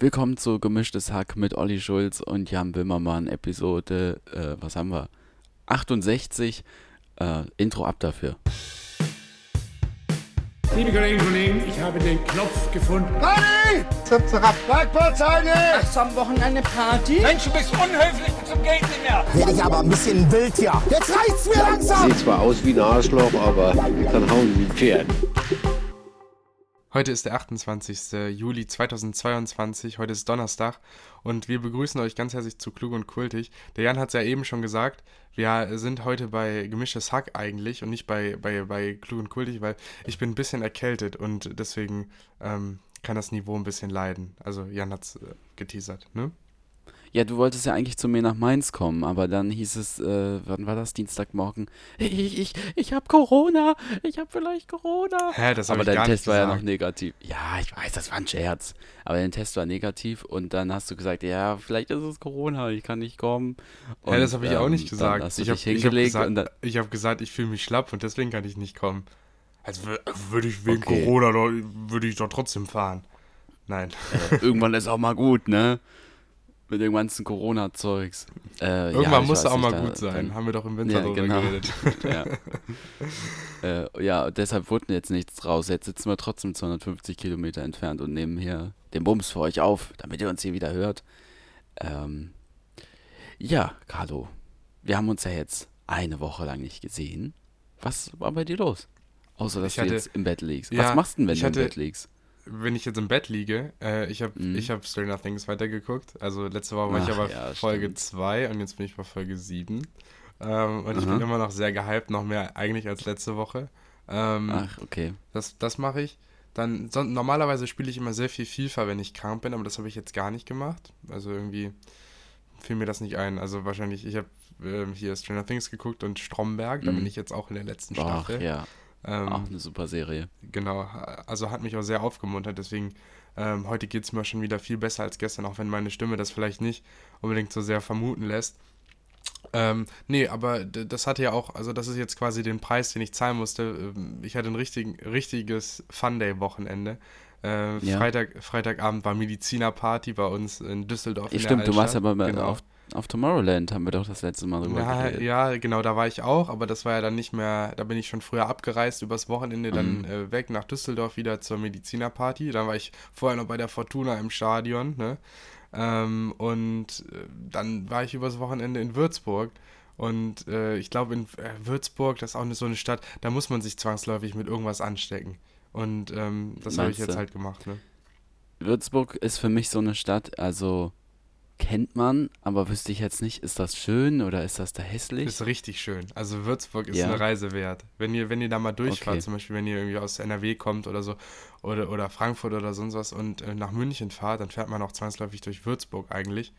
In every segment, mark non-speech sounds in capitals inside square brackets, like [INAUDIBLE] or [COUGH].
Willkommen zu Gemischtes Hack mit Olli Schulz und Jan Böhmermann, Episode, äh, was haben wir? 68. Äh, Intro ab dafür. Liebe Kolleginnen und Kollegen, ich habe den Knopf gefunden. Party! Zap, zap, Bergportzeige! Hast du am Wochenende Party? Mensch, du bist unhöflich bis zum Geld nicht mehr. Werde ich aber ein bisschen wild hier. Jetzt reicht's mir langsam! Sieht zwar aus wie ein Arschloch, aber kann hauen wie ein Pferd. Heute ist der 28. Juli 2022, heute ist Donnerstag und wir begrüßen euch ganz herzlich zu Klug und Kultig. Der Jan hat es ja eben schon gesagt, wir sind heute bei Gemischtes Hack eigentlich und nicht bei, bei, bei Klug und Kultig, weil ich bin ein bisschen erkältet und deswegen ähm, kann das Niveau ein bisschen leiden. Also Jan hat es äh, geteasert, ne? Ja, du wolltest ja eigentlich zu mir nach Mainz kommen, aber dann hieß es, äh, wann war das, Dienstagmorgen? [LAUGHS] Ich, ich, ich hab Corona, ich hab vielleicht Corona. Hä, das hab aber ich dein gar Test nicht war ja gesagt. noch negativ. Ja, ich weiß, das war ein Scherz. Aber dein Test war negativ und dann hast du gesagt, ja, vielleicht ist es Corona, ich kann nicht kommen. Und, Ja, das habe ich auch ähm, nicht Dann gesagt. hast du ich habe hab gesagt, ich hab gesagt, ich fühle mich schlapp und deswegen kann ich nicht kommen. Also wür- würde ich wegen Okay. Corona, doch- würde ich doch trotzdem fahren. Nein. äh, irgendwann ist auch mal gut, ne? Mit dem ganzen Corona-Zeugs. Äh, Irgendwann ja, muss auch mal gut sein. dann- Haben wir doch im Winter Ja, drüber genau. geredet. [LAUGHS] ja. [LAUGHS] äh, ja, deshalb wurde jetzt nichts raus. Jetzt sitzen wir trotzdem 250 Kilometer entfernt und nehmen hier den Bums für euch auf, damit ihr uns hier wieder hört. Ähm, ja, Carlo, wir haben uns ja jetzt eine Woche lang nicht gesehen. Was war bei dir los? Außer, dass Ich du hatte- jetzt im Bett liegst. Ja, Was machst du denn, wenn du hatte- im Bett liegst? Wenn ich jetzt im Bett liege, äh, ich habe Mhm. ich hab Stranger Things weitergeguckt. Also letzte Woche war ich Ach aber ja, Folge stimmt. 2 und jetzt bin ich bei Folge 7. Ähm, und ich Aha. bin immer noch sehr gehypt, noch mehr eigentlich als letzte Woche. Ähm, Ach, okay. Das, das mache ich. Dann, son- normalerweise spiele ich immer sehr viel FIFA, wenn ich krank bin, aber das habe ich jetzt gar nicht gemacht. Also irgendwie fiel mir das nicht ein. Also wahrscheinlich, ich habe ähm, hier Stranger Things geguckt und Stromberg, da Mhm. bin ich jetzt auch in der letzten Ach, Staffel. ja. Ähm, Auch eine super Serie. Genau, also hat mich auch sehr aufgemuntert, deswegen ähm, heute geht es mir schon wieder viel besser als gestern, auch wenn meine Stimme das vielleicht nicht unbedingt so sehr vermuten lässt. Ähm, nee, aber das hatte ja auch, also das ist jetzt quasi den Preis, den ich zahlen musste. Ähm, Ich hatte ein richtig, richtiges Fun-Day-Wochenende. Äh, Ja. Freitag, Freitagabend war Medizinerparty bei uns in Düsseldorf. In stimmt, du warst aber mal genau. auf, auf Tomorrowland, haben wir doch das letzte Mal drüber Na, geredet. ja, genau, da war ich auch, aber das war ja dann nicht mehr, da bin ich schon früher abgereist, übers Wochenende dann Mhm. äh, weg nach Düsseldorf wieder zur Medizinerparty. Dann war ich vorher noch bei der Fortuna im Stadion, ne? Ähm, und äh, dann war ich übers Wochenende in Würzburg. Und äh, ich glaube, in äh, Würzburg, das ist auch eine, so eine Stadt, da muss man sich zwangsläufig mit irgendwas anstecken. Und ähm, das habe ich jetzt halt gemacht, ne? Würzburg ist für mich so eine Stadt, also kennt man, aber wüsste ich jetzt nicht, ist das schön oder ist das da hässlich? Ist richtig schön. Also Würzburg ist Ja. eine Reise wert. Wenn ihr, wenn ihr da mal durchfahrt, Okay. zum Beispiel wenn ihr irgendwie aus NRW kommt oder so, oder, oder Frankfurt oder sonst was und äh, nach München fahrt, dann fährt man auch zwangsläufig durch Würzburg eigentlich.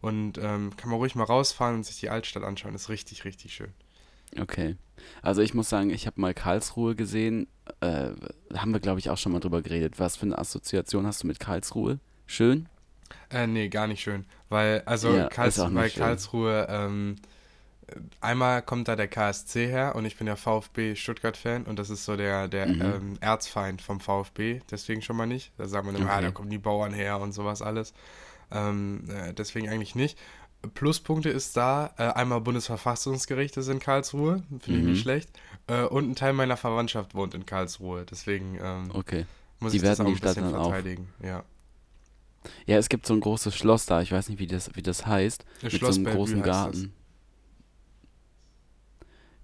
Und ähm, kann man ruhig mal rausfahren und sich die Altstadt anschauen. Ist richtig, richtig schön. Okay. Also ich muss sagen, ich habe mal Karlsruhe gesehen. Äh, da haben wir, glaube ich, auch schon mal drüber geredet. Was für eine Assoziation hast du mit Karlsruhe? Schön? Äh, nee, gar nicht schön. Weil, also Ja, Karls schön. Karlsruhe, ähm, einmal kommt da der KSC her und ich bin ja VfB Stuttgart-Fan und das ist so der, der Mhm. ähm, Erzfeind vom VfB, deswegen schon mal nicht. Da sagt man immer, ah, Okay. da kommen die Bauern her und sowas alles. Ähm, äh, deswegen eigentlich nicht. Pluspunkte ist da, äh, einmal Bundesverfassungsgericht ist in Karlsruhe, finde ich Mhm. nicht schlecht. Äh, und ein Teil meiner Verwandtschaft wohnt in Karlsruhe, deswegen ähm, Okay. muss Die ich das auch ein bisschen dann auf. verteidigen. Ja. Ja, es gibt so ein großes Schloss da. Ich weiß nicht, wie das, wie das heißt. Das mit Schloss so einem Bellevue großen heißt. Garten.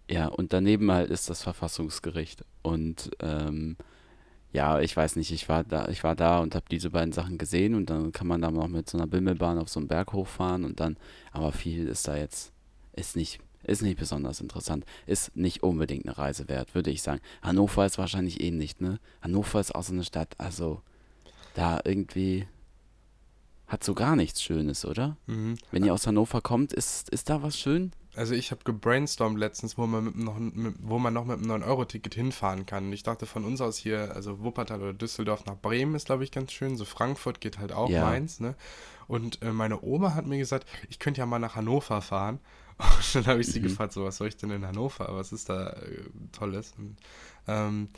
Ja, und daneben halt ist das Verfassungsgericht. Und ähm, ja, ich weiß nicht, ich war da, ich war da und habe diese beiden Sachen gesehen und dann kann man da noch mit so einer Bimmelbahn auf so einen Berg hochfahren und dann, aber viel ist da jetzt, ist nicht, ist nicht besonders interessant. Ist nicht unbedingt eine Reise wert, würde ich sagen. Hannover ist wahrscheinlich eh nicht, ne? Hannover ist auch so eine Stadt, also da irgendwie hat so gar nichts Schönes, oder? Mhm. Wenn ihr aus Hannover kommt, ist, ist da was schön? Also ich habe gebrainstormt letztens, wo man, mit, noch, mit, wo man noch mit einem 9-Euro-Ticket hinfahren kann. Und ich dachte von uns aus hier, also Wuppertal oder Düsseldorf nach Bremen ist, glaube ich, ganz schön. So Frankfurt geht halt auch, Ja. Mainz, ne? Und äh, meine Oma hat mir gesagt, ich könnte ja mal nach Hannover fahren. [LAUGHS] Und dann habe ich sie Mhm. gefragt, so was soll ich denn in Hannover? Was ist da äh, Tolles? Und, ähm,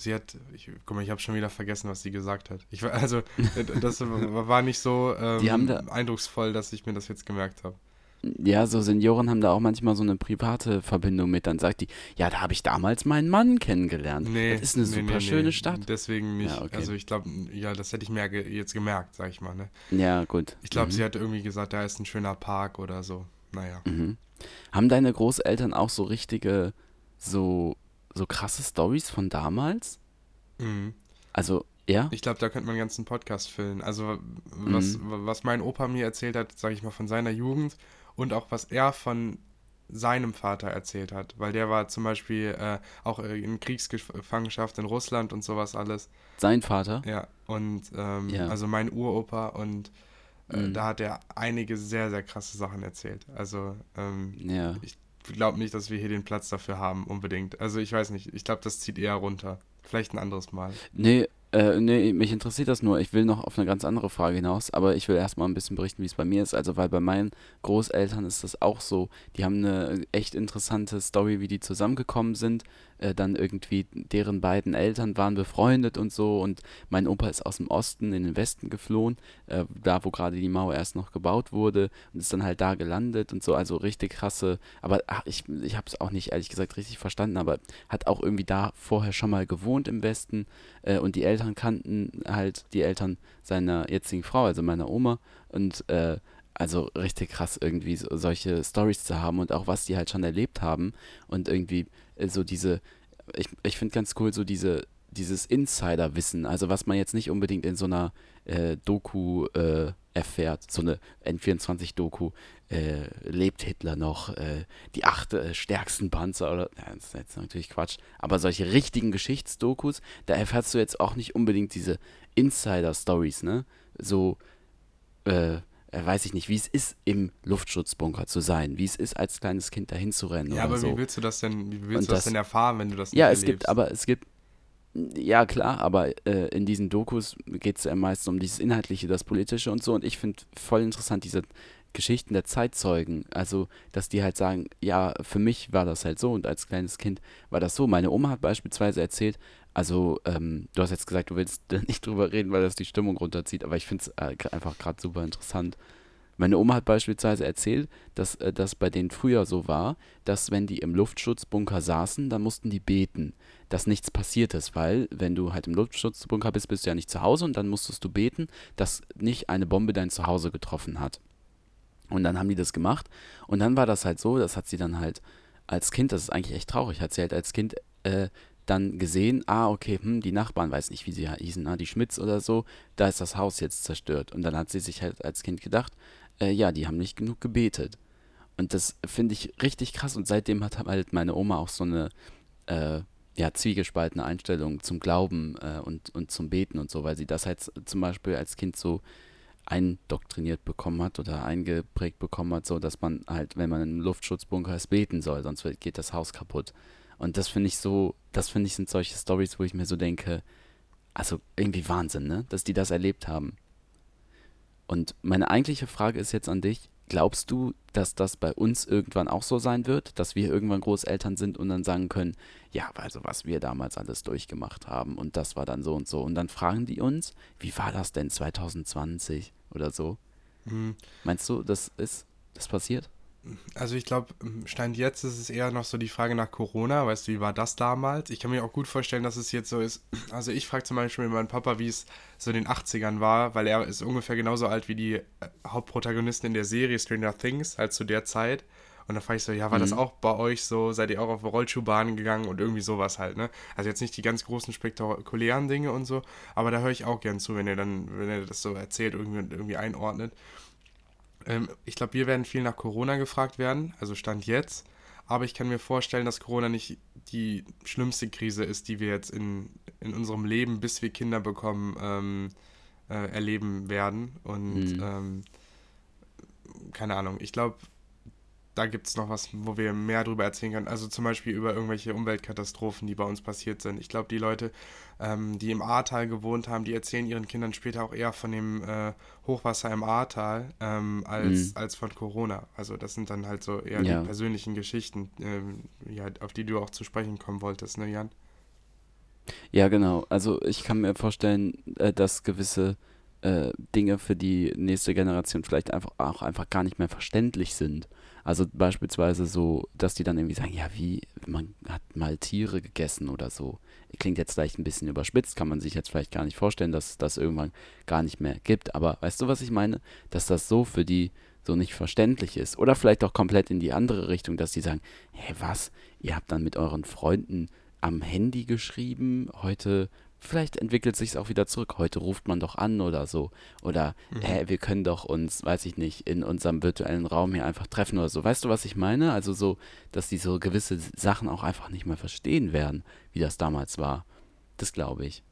sie hat, ich, guck mal, ich habe schon wieder vergessen, was sie gesagt hat. Ich, also, äh, das war nicht so ähm, da- eindrucksvoll, dass ich mir das jetzt gemerkt habe. Ja, so Senioren haben da auch manchmal so eine private Verbindung mit. Dann sagt die, ja, da habe ich damals meinen Mann kennengelernt. Nee, das ist eine nee, super nee, schöne nee, Stadt. Deswegen nicht. Ja, okay. Also ich glaube, ja, das hätte ich mir ge jetzt gemerkt, sag ich mal. Ne? Ja, gut. Ich glaube, Mhm. sie hat irgendwie gesagt, da ist ein schöner Park oder so. Naja. Mhm. Haben deine Großeltern auch so richtige, so, so krasse Stories von damals? Mhm. Also, ja? Ich glaube, da könnte man einen ganzen Podcast füllen. Also, was, Mhm. was mein Opa mir erzählt hat, sage ich mal, von seiner Jugend und auch was er von seinem Vater erzählt hat. Weil der war zum Beispiel äh, auch in Kriegsgefangenschaft in Russland und sowas alles. Sein Vater? Ja, und ähm, Ja. also mein Uropa und äh, Mhm. da hat er einige sehr, sehr krasse Sachen erzählt. Also, ähm, Ja. ich glaube nicht, dass wir hier den Platz dafür haben, unbedingt. Also, ich weiß nicht. Ich glaube, das zieht eher runter. Vielleicht ein anderes Mal. Nee, äh, nee, mich interessiert das nur. Ich will noch auf eine ganz andere Frage hinaus, aber ich will erstmal ein bisschen berichten, wie es bei mir ist. Also, weil bei meinen Großeltern ist das auch so. Die haben eine echt interessante Story, wie die zusammengekommen sind. Äh, dann irgendwie deren beiden Eltern waren befreundet und so. Und mein Opa ist aus dem Osten in den Westen geflohen, äh, da wo gerade die Mauer erst noch gebaut wurde und ist dann halt da gelandet und so. Also richtig krasse. Aber ach, ich, ich habe es auch nicht ehrlich gesagt richtig verstanden, aber hat auch irgendwie da vorher schon mal gewohnt im Westen äh, und die Eltern kannten halt die Eltern seiner jetzigen Frau, also meiner Oma und äh, also richtig krass irgendwie so, solche Stories zu haben und auch was die halt schon erlebt haben und irgendwie äh, so diese, ich, ich finde ganz cool so diese, dieses Insider-Wissen, also was man jetzt nicht unbedingt in so einer äh, Doku äh, erfährt, so eine N24-Doku, äh, lebt Hitler noch, äh, die acht äh, stärksten Panzer oder, ja, das ist jetzt natürlich Quatsch, aber solche richtigen Geschichtsdokus, da erfährst du jetzt auch nicht unbedingt diese Insider-Stories, ne? So, äh, äh, weiß ich nicht, wie es ist, im Luftschutzbunker zu sein, wie es ist, als kleines Kind dahin zu rennen Ja, aber so. wie willst du das denn, wie willst Und du das, das- denn erfahren, wenn du das nicht Ja, es erlebst? gibt, aber es gibt, ja klar, aber äh, in diesen Dokus geht es ja meistens um dieses Inhaltliche, das Politische und so. Und ich finde voll interessant diese Geschichten der Zeitzeugen. Also, dass die halt sagen, ja, für mich war das halt so und als kleines Kind war das so. Meine Oma hat beispielsweise erzählt, also, ähm, du hast jetzt gesagt, du willst [LAUGHS] nicht drüber reden, weil das die Stimmung runterzieht, aber ich finde es äh, einfach gerade super interessant. Meine Oma hat beispielsweise erzählt, dass äh, das bei denen früher so war, dass wenn die im Luftschutzbunker saßen, dann mussten die beten, dass nichts passiert ist, weil wenn du halt im Luftschutzbunker bist, bist du ja nicht zu Hause und dann musstest du beten, dass nicht eine Bombe dein Zuhause getroffen hat. Und dann haben die das gemacht und dann war das halt so, das hat sie dann halt als Kind, das ist eigentlich echt traurig, hat sie halt als Kind äh, dann gesehen, ah, okay, hm, die Nachbarn, weiß nicht, wie sie hießen, ah, die Schmitz oder so, da ist das Haus jetzt zerstört. Und dann hat sie sich halt als Kind gedacht, äh, ja, die haben nicht genug gebetet. Und das finde ich richtig krass. Und seitdem hat halt meine Oma auch so eine äh, ja, zwiegespaltene Einstellung zum Glauben äh, und, und zum Beten und so, weil sie das halt zum Beispiel als Kind so eindoktriniert bekommen hat oder eingeprägt bekommen hat, so dass man halt, wenn man im Luftschutzbunker ist, beten soll, sonst geht das Haus kaputt. Und das finde ich so, das finde ich sind solche Stories, wo ich mir so denke, also irgendwie Wahnsinn, ne? Dass die das erlebt haben. Und meine eigentliche Frage ist jetzt an dich, glaubst du, dass das bei uns irgendwann auch so sein wird, dass wir irgendwann Großeltern sind und dann sagen können, ja, also was wir damals alles durchgemacht haben und das war dann so und so. Und dann fragen die uns, wie war das denn 2020 oder so? Hm, Meinst du, das ist, das passiert? Also ich glaube, Stand jetzt ist es eher noch so die Frage nach Corona, weißt du, wie war das damals? Ich kann mir auch gut vorstellen, dass es jetzt so ist. Also ich frage zum Beispiel meinen Papa, wie es so in den 80ern war, weil er ist ungefähr genauso alt wie die äh, Hauptprotagonisten in der Serie Stranger Things, halt zu der Zeit. Und da frage ich so, ja, war das Mhm. auch bei euch so? Seid ihr auch auf Rollschuhbahnen gegangen und irgendwie sowas halt, ne? Also jetzt nicht die ganz großen spektakulären Dinge und so, aber da höre ich auch gern zu, wenn ihr dann, wenn ihr das so erzählt irgendwie, irgendwie einordnet. Ähm, ich glaube, wir werden viel nach Corona gefragt werden, also Stand jetzt. Aber ich kann mir vorstellen, dass Corona nicht die schlimmste Krise ist, die wir jetzt in, in unserem Leben, bis wir Kinder bekommen, ähm, äh, erleben werden. Und Mhm. ähm, keine Ahnung, ich glaube, da gibt es noch was, wo wir mehr darüber erzählen können. Also zum Beispiel über irgendwelche Umweltkatastrophen, die bei uns passiert sind. Ich glaube, die Leute, ähm, die im Ahrtal gewohnt haben, die erzählen ihren Kindern später auch eher von dem äh, Hochwasser im Ahrtal ähm, als, Mhm. als von Corona. Also das sind dann halt so eher Ja. die persönlichen Geschichten, ähm, ja, auf die du auch zu sprechen kommen wolltest, ne Jan? Ja, genau. Also ich kann mir vorstellen, äh, dass gewisse äh, Dinge für die nächste Generation vielleicht einfach auch einfach gar nicht mehr verständlich sind. Also beispielsweise so, dass die dann irgendwie sagen, ja, wie, man hat mal Tiere gegessen oder so. Klingt jetzt vielleicht ein bisschen überspitzt, kann man sich jetzt vielleicht gar nicht vorstellen, dass es das irgendwann gar nicht mehr gibt. Aber weißt du, was ich meine? Dass das so für die so nicht verständlich ist. Oder vielleicht auch komplett in die andere Richtung, dass die sagen, hä, was? Ihr habt dann mit euren Freunden am Handy geschrieben, heute vielleicht entwickelt sich es auch wieder zurück. Heute ruft man doch an oder so. Oder, mhm. hä, wir können doch uns, weiß ich nicht, in unserem virtuellen Raum hier einfach treffen oder so. Weißt du, was ich meine? Also so, dass die so gewisse Sachen auch einfach nicht mehr verstehen werden, wie das damals war. Das glaube ich.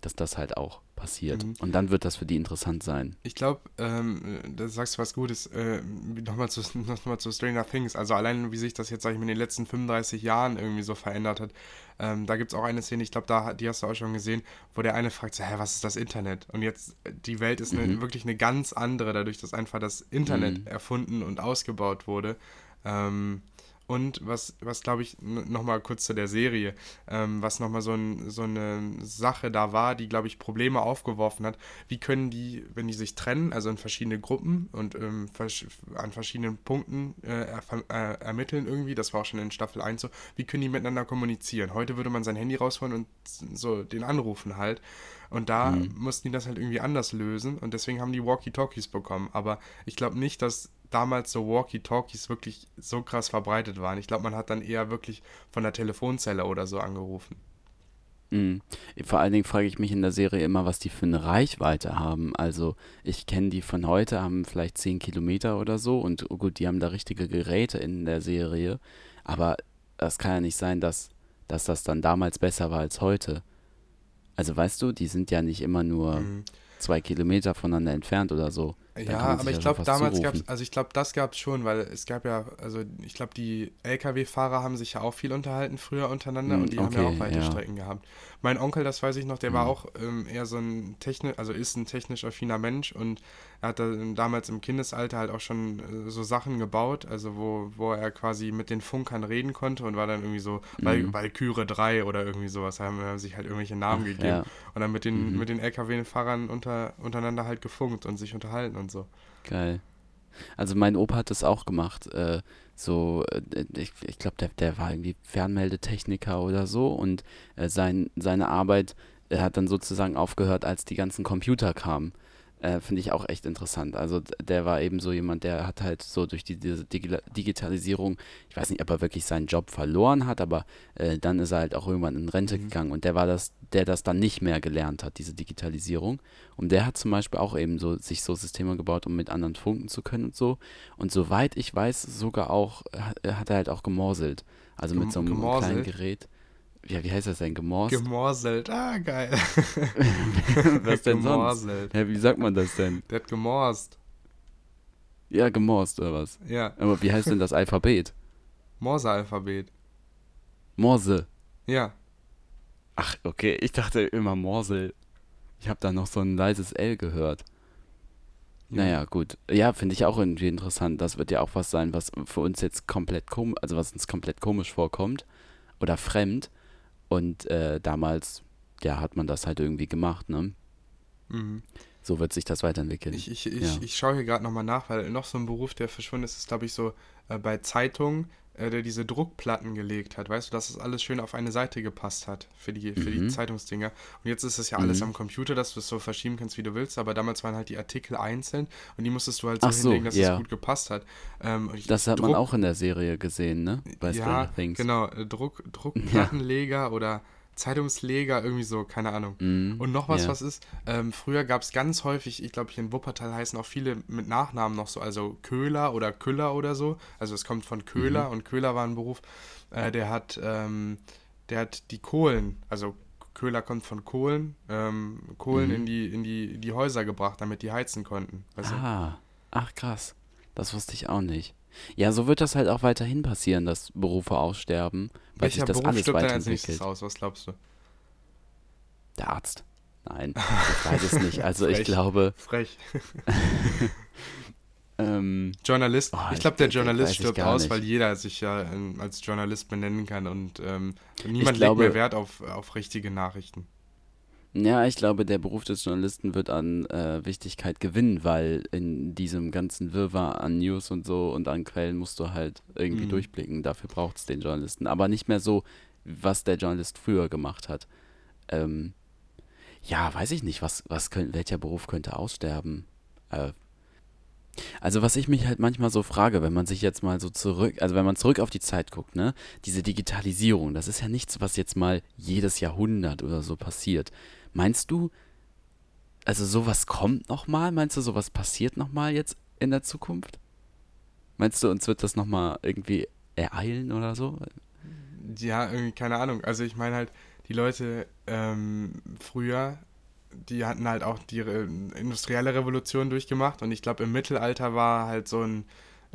Dass das halt auch passiert. Mhm. Und dann wird das für die interessant sein. Ich glaube, ähm, da sagst du was Gutes. Äh, Nochmal zu, [LAUGHS] noch zu Stranger Things. Also allein, wie sich das jetzt, sag ich mal, in den letzten 35 Jahren irgendwie so verändert hat. Ähm, da gibt es auch eine Szene, ich glaube, da die hast du auch schon gesehen, wo der eine fragt, so, hä, was ist das Internet? Und jetzt, die Welt ist eine, mhm. wirklich eine ganz andere, dadurch, dass einfach das Internet mhm. erfunden und ausgebaut wurde. Ähm, und was, was glaube ich, nochmal kurz zu der Serie, ähm, was nochmal so, ein, so eine Sache da war, die, glaube ich, Probleme aufgeworfen hat. Wie können die, wenn die sich trennen, also in verschiedene Gruppen und ähm, an verschiedenen Punkten äh, äh, ermitteln irgendwie, das war auch schon in Staffel 1 so, wie können die miteinander kommunizieren? Heute würde man sein Handy rausholen und so den anrufen halt. Und da mhm. mussten die das halt irgendwie anders lösen und deswegen haben die Walkie-Talkies bekommen. Aber ich glaube nicht, dass damals so Walkie-Talkies wirklich so krass verbreitet waren. Ich glaube, man hat dann eher wirklich von der Telefonzelle oder so angerufen. Mhm. Vor allen Dingen frage ich mich in der Serie immer, was die für eine Reichweite haben. Also ich kenne die von heute, haben vielleicht 10 Kilometer oder so und oh gut, die haben da richtige Geräte in der Serie. Aber das kann ja nicht sein, dass, dass das dann damals besser war als heute. Also weißt du, die sind ja nicht immer nur mhm. zwei Kilometer voneinander entfernt oder so. Ja, aber ich glaube, damals gab es, also ich glaube, das gab es schon, weil es gab ja, also ich glaube, die LKW-Fahrer haben sich ja auch viel unterhalten früher untereinander mm, und die okay, haben ja auch weite ja. Strecken gehabt. Mein Onkel, das weiß ich noch, der mm. war mhm. auch ähm, eher so ein technisch, also ist ein technisch affiner Mensch und er hat damals im Kindesalter halt auch schon äh, so Sachen gebaut, also wo, wo er quasi mit den Funkern reden konnte und war dann irgendwie so mm. Valkyrie 3 oder irgendwie sowas, haben, haben sich halt irgendwelche Namen Ach, gegeben ja. und dann mit den, mhm. mit den LKW-Fahrern unter, untereinander halt gefunkt und sich unterhalten und und so. Geil. Also mein Opa hat das auch gemacht. Äh, so, äh, ich, ich glaube, der, der war irgendwie Fernmeldetechniker oder so und äh, sein, seine Arbeit er hat dann sozusagen aufgehört, als die ganzen Computer kamen. Äh, Finde ich auch echt interessant. Also der war eben so jemand, der hat halt so durch die, diese Digi Digitalisierung, ich weiß nicht, ob er wirklich seinen Job verloren hat, aber äh, dann ist er halt auch irgendwann in Rente mhm. gegangen und der war das, der das dann nicht mehr gelernt hat, diese Digitalisierung. Und der hat zum Beispiel auch eben so sich so Systeme gebaut, um mit anderen funken zu können und so. Und soweit ich weiß, sogar auch, hat, hat er halt auch gemorselt. Also mit so einem gemorselt? kleinen Gerät ja, wie heißt das denn? Gemorst? Gemorselt. Ah, geil. [LAUGHS] Was denn gemorselt. sonst? Ja, wie sagt man das denn? Der hat gemorst. Ja, gemorst oder was? Ja. Aber wie heißt denn das Alphabet? Morse-Alphabet. Morse? Ja. Ach, okay. Ich dachte immer Morsel. Ich habe da noch so ein leises L gehört. Ja. Naja, gut. Ja, finde ich auch irgendwie interessant. Das wird ja auch was sein, was für uns jetzt komplett komisch, also was uns komplett komisch vorkommt oder fremd. Und äh, damals, ja, hat man das halt irgendwie gemacht, ne? Mhm. So wird sich das weiterentwickeln. Ich, ich, ich, ja. ich schaue hier gerade nochmal nach, weil noch so ein Beruf, der verschwunden ist, ist, glaube ich, so äh, bei Zeitungen, äh, der diese Druckplatten gelegt hat, weißt du, dass das alles schön auf eine Seite gepasst hat für die, für mhm. die Zeitungsdinger. Und jetzt ist es ja alles mhm. am Computer, dass du es so verschieben kannst, wie du willst, aber damals waren halt die Artikel einzeln und die musstest du halt so, so hinlegen, dass ja. es gut gepasst hat. Ähm, das hat Druck, man auch in der Serie gesehen, ne? Bei ja, genau, äh, Druck, [LAUGHS] Druckplattenleger ja. oder Zeitungsleger, irgendwie so, keine Ahnung. Mm, und noch was, yeah. was ist, ähm, früher gab es ganz häufig, ich glaube hier in Wuppertal heißen auch viele mit Nachnamen noch so, also Köhler oder Küller oder so. Also es kommt von Köhler mhm. und Köhler war ein Beruf, äh, der hat, ähm, der hat die Kohlen, also Köhler kommt von Kohlen, ähm, Kohlen mhm. in, die, in, die, die Häuser gebracht, damit die heizen konnten. ah, du? ach krass, das wusste ich auch nicht. Ja, so wird das halt auch weiterhin passieren, dass Berufe aussterben, weil Welcher sich das Beruf alles stirbt weiterentwickelt. Dann als nächstes aus? Was glaubst du? Der Arzt. Nein, ich weiß es nicht. Also ich [LAUGHS] glaube. Frech. [LAUGHS] Ähm, Journalist. Oh, ich glaube, der ich- Journalist ich stirbt gar aus, nicht. weil jeder sich ja ähm, als Journalist benennen kann und ähm, niemand glaube- legt mehr Wert auf, auf richtige Nachrichten. Ja, ich glaube, der Beruf des Journalisten wird an äh, Wichtigkeit gewinnen, weil in diesem ganzen Wirrwarr an News und so und an Quellen musst du halt irgendwie Mhm. durchblicken. Dafür braucht es den Journalisten. Aber nicht mehr so, was der Journalist früher gemacht hat. Ähm, ja, weiß ich nicht, was, was könnt, welcher Beruf könnte aussterben? Äh, also was ich mich halt manchmal so frage, wenn man sich jetzt mal so zurück, also wenn man zurück auf die Zeit guckt, ne, diese Digitalisierung, das ist ja nichts, was jetzt mal jedes Jahrhundert oder so passiert. Meinst du, also sowas kommt nochmal? Meinst du, sowas passiert nochmal jetzt in der Zukunft? Meinst du, uns wird das nochmal irgendwie ereilen oder so? Ja, irgendwie, keine Ahnung. Also ich meine halt, die Leute ähm, früher, die hatten halt auch die industrielle Revolution durchgemacht und ich glaube im Mittelalter war halt so ein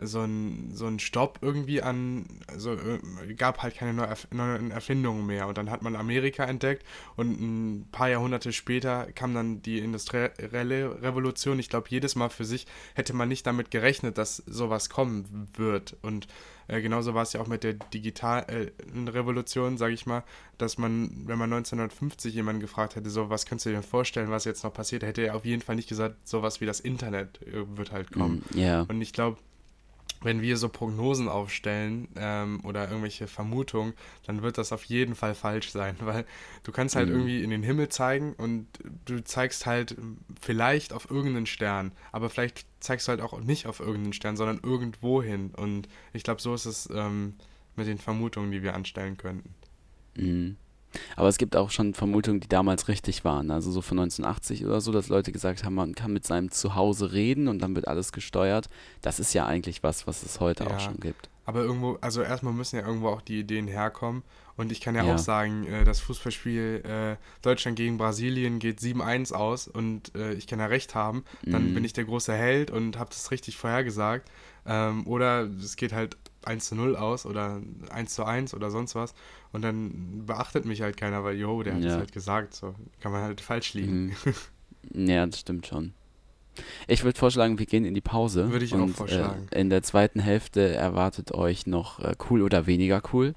so ein, so ein Stopp irgendwie an, also äh, gab halt keine neuen Erfindungen mehr. Und dann hat man Amerika entdeckt und ein paar Jahrhunderte später kam dann die industrielle Revolution. Ich glaube, jedes Mal für sich hätte man nicht damit gerechnet, dass sowas kommen wird. Und äh, genauso war es ja auch mit der digitalen Revolution, sage ich mal, dass man, wenn man 1950 jemanden gefragt hätte, so, was könntest du dir denn vorstellen, was jetzt noch passiert, hätte er auf jeden Fall nicht gesagt, sowas wie das Internet äh, wird halt kommen. Mm, Ja. Und ich glaube, wenn wir so Prognosen aufstellen ähm, oder irgendwelche Vermutungen, dann wird das auf jeden Fall falsch sein, [LAUGHS] weil du kannst halt Mhm. irgendwie in den Himmel zeigen und du zeigst halt vielleicht auf irgendeinen Stern, aber vielleicht zeigst du halt auch nicht auf irgendeinen Stern, sondern irgendwo hin. Und ich glaube, so ist es ähm, mit den Vermutungen, die wir anstellen könnten. Mhm. Aber es gibt auch schon Vermutungen, die damals richtig waren. Also so von 1980 oder so, dass Leute gesagt haben, man kann mit seinem Zuhause reden und dann wird alles gesteuert. Das ist ja eigentlich was, was es heute Ja. auch schon gibt. Aber irgendwo, also erstmal müssen ja irgendwo auch die Ideen herkommen. Und ich kann ja, Ja. auch sagen, äh, das Fußballspiel äh, Deutschland gegen Brasilien geht 7-1 aus und äh, ich kann ja recht haben. Dann Mhm. bin ich der große Held und habe das richtig vorhergesagt. Ähm, oder es geht halt 1 zu 0 aus oder 1 zu 1 oder sonst was. Und dann beachtet mich halt keiner, weil, jo, der hat es Ja. halt gesagt. So kann man halt falsch liegen. Mhm. [LAUGHS] Ja, das stimmt schon. Ich würde vorschlagen, wir gehen in die Pause. Würde ich auch und, vorschlagen. Äh, in der zweiten Hälfte erwartet euch noch äh, cool oder weniger cool,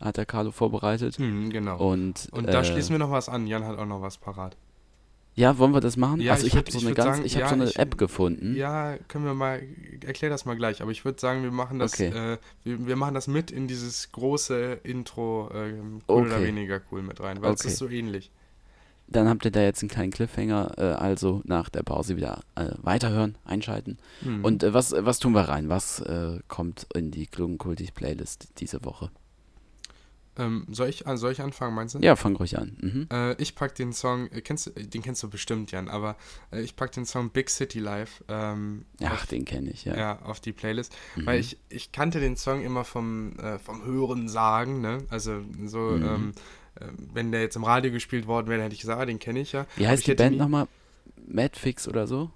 hat der Carlo vorbereitet. Hm, genau. Und, Und da äh, schließen wir noch was an. Jan hat auch noch was parat. Ja, wollen wir das machen? Ja, also ich ich, habe so eine ganz, sagen, ich habe ja, so eine ich- App gefunden. Ja, können wir mal, erklär das mal gleich, aber ich würde sagen, wir machen das, Okay. äh, wir, wir machen das mit in dieses große Intro, ähm, cool oder Okay. weniger cool mit rein, weil es Okay. ist so ähnlich. Dann habt ihr da jetzt einen kleinen Cliffhanger, äh, also nach der Pause wieder äh, weiterhören, einschalten. Hm. Und äh, was, was tun wir rein? Was äh, kommt in die Klugenkultig Playlist diese Woche? Ähm, soll, ich, äh, soll ich anfangen, meinst du? Ja, fang ruhig an. Mhm. Äh, ich pack den Song, äh, kennst äh, den kennst du bestimmt, Jan, aber äh, ich pack den Song Big City Life ähm, Ach, auf, den kenne ich, ja. ja. auf die Playlist, Mhm. weil ich, ich kannte den Song immer vom, äh, vom Hören sagen, ne? Also so, Mhm. ähm, äh, wenn der jetzt im Radio gespielt worden wäre, hätte ich gesagt, ah, den kenne ich ja. Wie heißt die Band nochmal? Madfix oder so?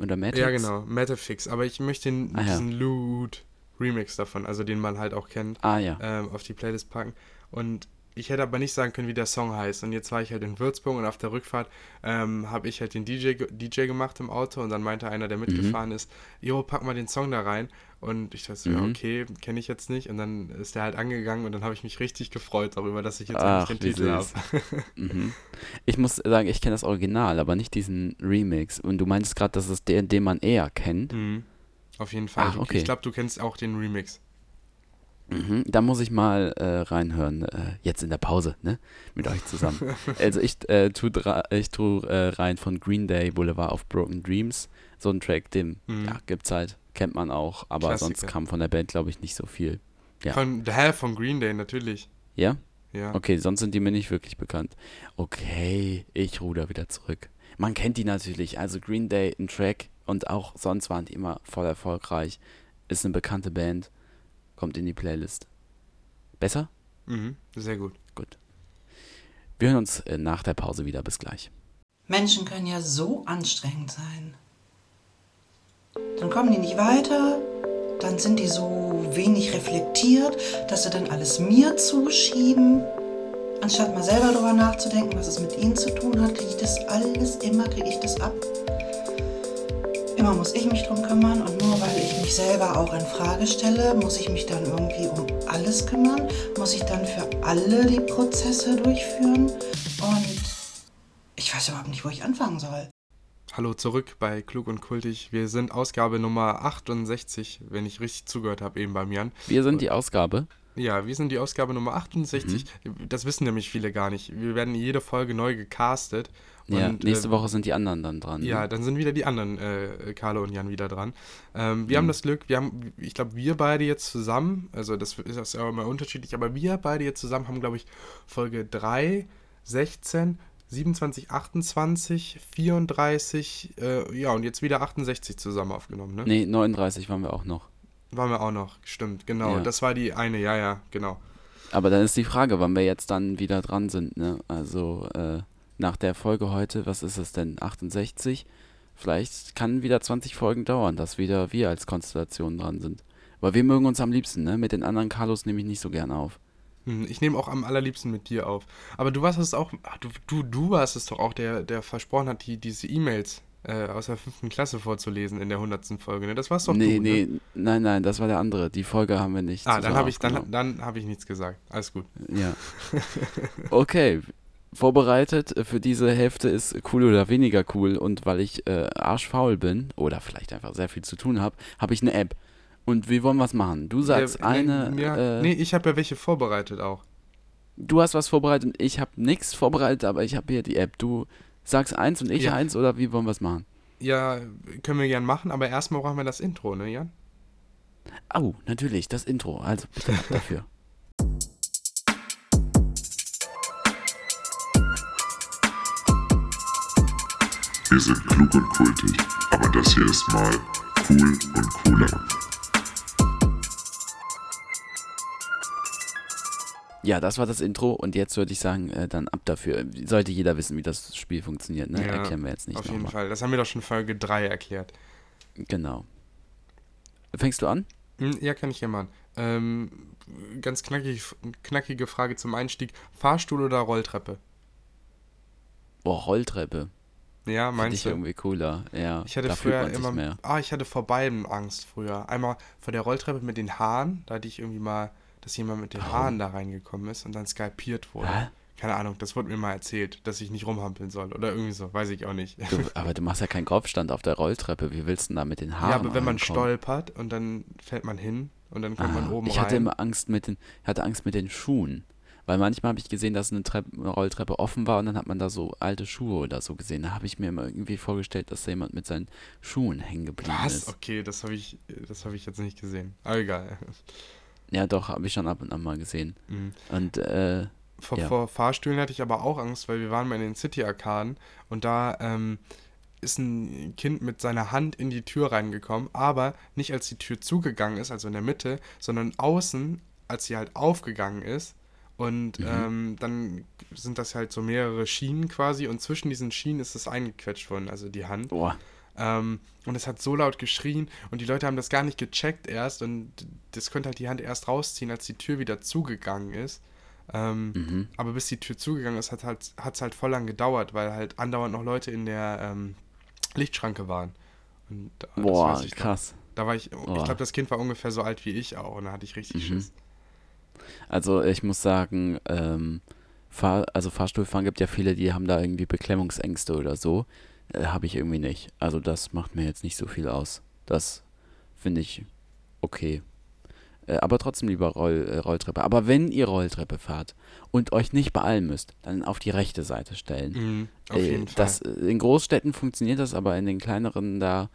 Oder Madfix? Ja, genau, Metafix. Aber ich möchte den, Ah, ja. diesen Loot Remix davon, also den man halt auch kennt, Ah ja. ähm, auf die Playlist packen. Und ich hätte aber nicht sagen können, wie der Song heißt. Und jetzt war ich halt in Würzburg und auf der Rückfahrt ähm, habe ich halt den DJ, DJ gemacht im Auto und dann meinte einer, der Mhm. mitgefahren ist, jo, pack mal den Song da rein. Und ich dachte, so, ja, Mhm. okay, kenne ich jetzt nicht. Und dann ist der halt angegangen und dann habe ich mich richtig gefreut darüber, dass ich jetzt Ach, endlich den Titel habe. [LAUGHS] Mhm. Ich muss sagen, ich kenne das Original, aber nicht diesen Remix. Und du meinst gerade, das ist der, den man eher kennt. mhm. Auf jeden Fall. Ach, okay. Ich glaube, du kennst auch den Remix. Mhm. Da muss ich mal äh, reinhören, äh, jetzt in der Pause, ne? Mit euch zusammen. [LAUGHS] also ich äh, tu, dra- ich tu äh, rein von Green Day Boulevard of Broken Dreams. So ein Track, den Mhm. ja, gibt's halt, kennt man auch, aber Klassiker. sonst kam von der Band, glaube ich, nicht so viel. Ja. Von, hä, von Green Day, natürlich. Ja? Ja. Okay, sonst sind die mir nicht wirklich bekannt. Okay, ich ruder wieder zurück. Man kennt die natürlich, also Green Day, ein Track und auch sonst waren die immer voll erfolgreich. Ist eine bekannte Band, kommt in die Playlist. Besser? Mhm. Sehr gut. Gut. Wir hören uns äh, nach der Pause wieder. Bis gleich. Menschen können ja so anstrengend sein. Dann kommen die nicht weiter, dann sind die so wenig reflektiert, dass sie dann alles mir zuschieben. Anstatt mal selber darüber nachzudenken, was es mit ihnen zu tun hat, kriege ich das alles immer, kriege ich das ab. Immer muss ich mich drum kümmern und nur weil ich mich selber auch in Frage stelle, muss ich mich dann irgendwie um alles kümmern, muss ich dann für alle die Prozesse durchführen und ich weiß überhaupt nicht, wo ich anfangen soll. Hallo zurück bei Klug und Kultig. Wir sind Ausgabe Nummer 68, wenn ich richtig zugehört habe, eben beim Jan. Wir sind die Ausgabe. Ja, wir sind die Ausgabe Nummer 68. Mhm. Das wissen nämlich viele gar nicht. Wir werden jede Folge neu gecastet. ja, und, nächste äh, Woche sind die anderen dann dran. Ja, ne? dann sind wieder die anderen, äh, Carlo und Jan, wieder dran. Ähm, Mhm. wir haben das Glück, wir haben, ich glaube, wir beide jetzt zusammen, also das ist das ja immer unterschiedlich, aber wir beide jetzt zusammen haben, glaube ich, Folge 3, 16, 27, 28, 34, äh, ja, und jetzt wieder 68 zusammen aufgenommen, ne? Nee, 39 waren wir auch noch. Waren wir auch noch, stimmt, genau. Ja. Das war die eine, ja, ja, genau. Aber dann ist die Frage, wann wir jetzt dann wieder dran sind, ne? Also, äh, nach der Folge heute, was ist es denn? 68? Vielleicht kann wieder 20 Folgen dauern, dass wieder wir als Konstellation dran sind. Weil wir mögen uns am liebsten, ne? Mit den anderen Carlos nehme ich nicht so gern auf. Hm, Ich nehme auch am allerliebsten mit dir auf. Aber du warst es auch, du, du, du warst es doch auch, der, der versprochen hat, die, diese E-Mails äh, aus der fünften Klasse vorzulesen in der hundertsten Folge. Ne? Das warst doch nee, du, nee, Ne? nein, nein, das war der andere. Die Folge haben wir nicht. Ah, dann habe ich, dann, dann hab ich nichts gesagt. Alles gut. Ja. [LAUGHS] Okay. Vorbereitet für diese Hälfte ist cool oder weniger cool und weil ich äh, arschfaul bin oder vielleicht einfach sehr viel zu tun habe, habe ich eine App. Und wir wollen was machen. Du sagst Ja, eine, Nee, ja, äh, nee ich habe ja welche vorbereitet auch. du hast was vorbereitet und ich habe nichts vorbereitet, aber ich habe hier die App. Du sagst eins und ich Ja. eins oder wie wollen wir es machen? Ja, können wir gern machen, aber erstmal brauchen wir das Intro, ne, Jan? Oh, natürlich, das Intro. Also bitte ab dafür. [LAUGHS] Wir sind klug und kultig, aber das hier ist mal cool und cooler. Ja, das war das Intro und jetzt würde ich sagen, äh, dann ab dafür. Sollte jeder wissen, wie das Spiel funktioniert, ne? Ja, Erklären wir jetzt nicht Auf jeden nochmal. Fall. Das haben wir doch schon Folge 3 erklärt. Genau. Fängst du an? Hm, Ja, kann ich ja machen. Ähm, ganz knackig, knackige Frage zum Einstieg. Fahrstuhl oder Rolltreppe? Boah, Rolltreppe. Ja, Finde meinst ich du? irgendwie cooler. Ja, Ich hatte früher immer. mehr. Ah, ich hatte vor beiden Angst früher. Einmal vor der Rolltreppe mit den Haaren. Da hatte ich irgendwie mal, dass jemand mit den Haaren da reingekommen ist und dann skalpiert wurde. Hä? Keine Ahnung, das wurde mir mal erzählt, dass ich nicht rumhampeln soll. Oder irgendwie so, weiß ich auch nicht. Du, aber du machst ja keinen Kopfstand auf der Rolltreppe. Wie willst du denn da mit den Haaren ja, aber wenn man rankommen? stolpert und dann fällt man hin und dann kommt man Ah, oben ich rein. hatte immer Angst mit den, ich hatte Angst mit den Schuhen. Weil manchmal habe ich gesehen, dass eine, Treppe, eine Rolltreppe offen war und dann hat man da so alte Schuhe oder so gesehen. Da habe ich mir immer irgendwie vorgestellt, dass da jemand mit seinen Schuhen hängen geblieben Was? ist. Okay, das habe ich, das habe ich jetzt nicht gesehen. Aber egal. Ja, doch, habe ich schon ab und an mal gesehen. Mhm. Und äh, Vor, Ja. vor Fahrstühlen hatte ich aber auch Angst, weil wir waren mal in den City-Arkaden und da ähm, ist ein Kind mit seiner Hand in die Tür reingekommen, aber nicht als die Tür zugegangen ist, also in der Mitte, sondern außen, als sie halt aufgegangen ist. Und Mhm. ähm, dann sind das halt so mehrere Schienen quasi und zwischen diesen Schienen ist es eingequetscht worden, also die Hand. boah, Ähm, und es hat so laut geschrien und die Leute haben das gar nicht gecheckt erst und das könnte halt die Hand erst rausziehen, als die Tür wieder zugegangen ist. Ähm, mhm. aber bis die Tür zugegangen ist, hat halt, hat's halt voll lang gedauert, weil halt andauernd noch Leute in der ähm, Lichtschranke waren. Und da- das boah, ich krass. Da war ich, ich Boah. glaube, das Kind war ungefähr so alt wie ich auch und da hatte ich richtig Mhm. Schiss. Also ich muss sagen, ähm, Fahr also Fahrstuhlfahren gibt ja viele, die haben da irgendwie Beklemmungsängste oder so. Äh, Habe ich irgendwie nicht. Also das macht mir jetzt nicht so viel aus. Das finde ich okay. Äh, aber trotzdem lieber Roll, äh, Rolltreppe. Aber wenn ihr Rolltreppe fahrt und euch nicht beeilen müsst, dann auf die rechte Seite stellen. Mhm, auf Äh, jeden Fall. das, äh, in Großstädten funktioniert das, aber in den kleineren, da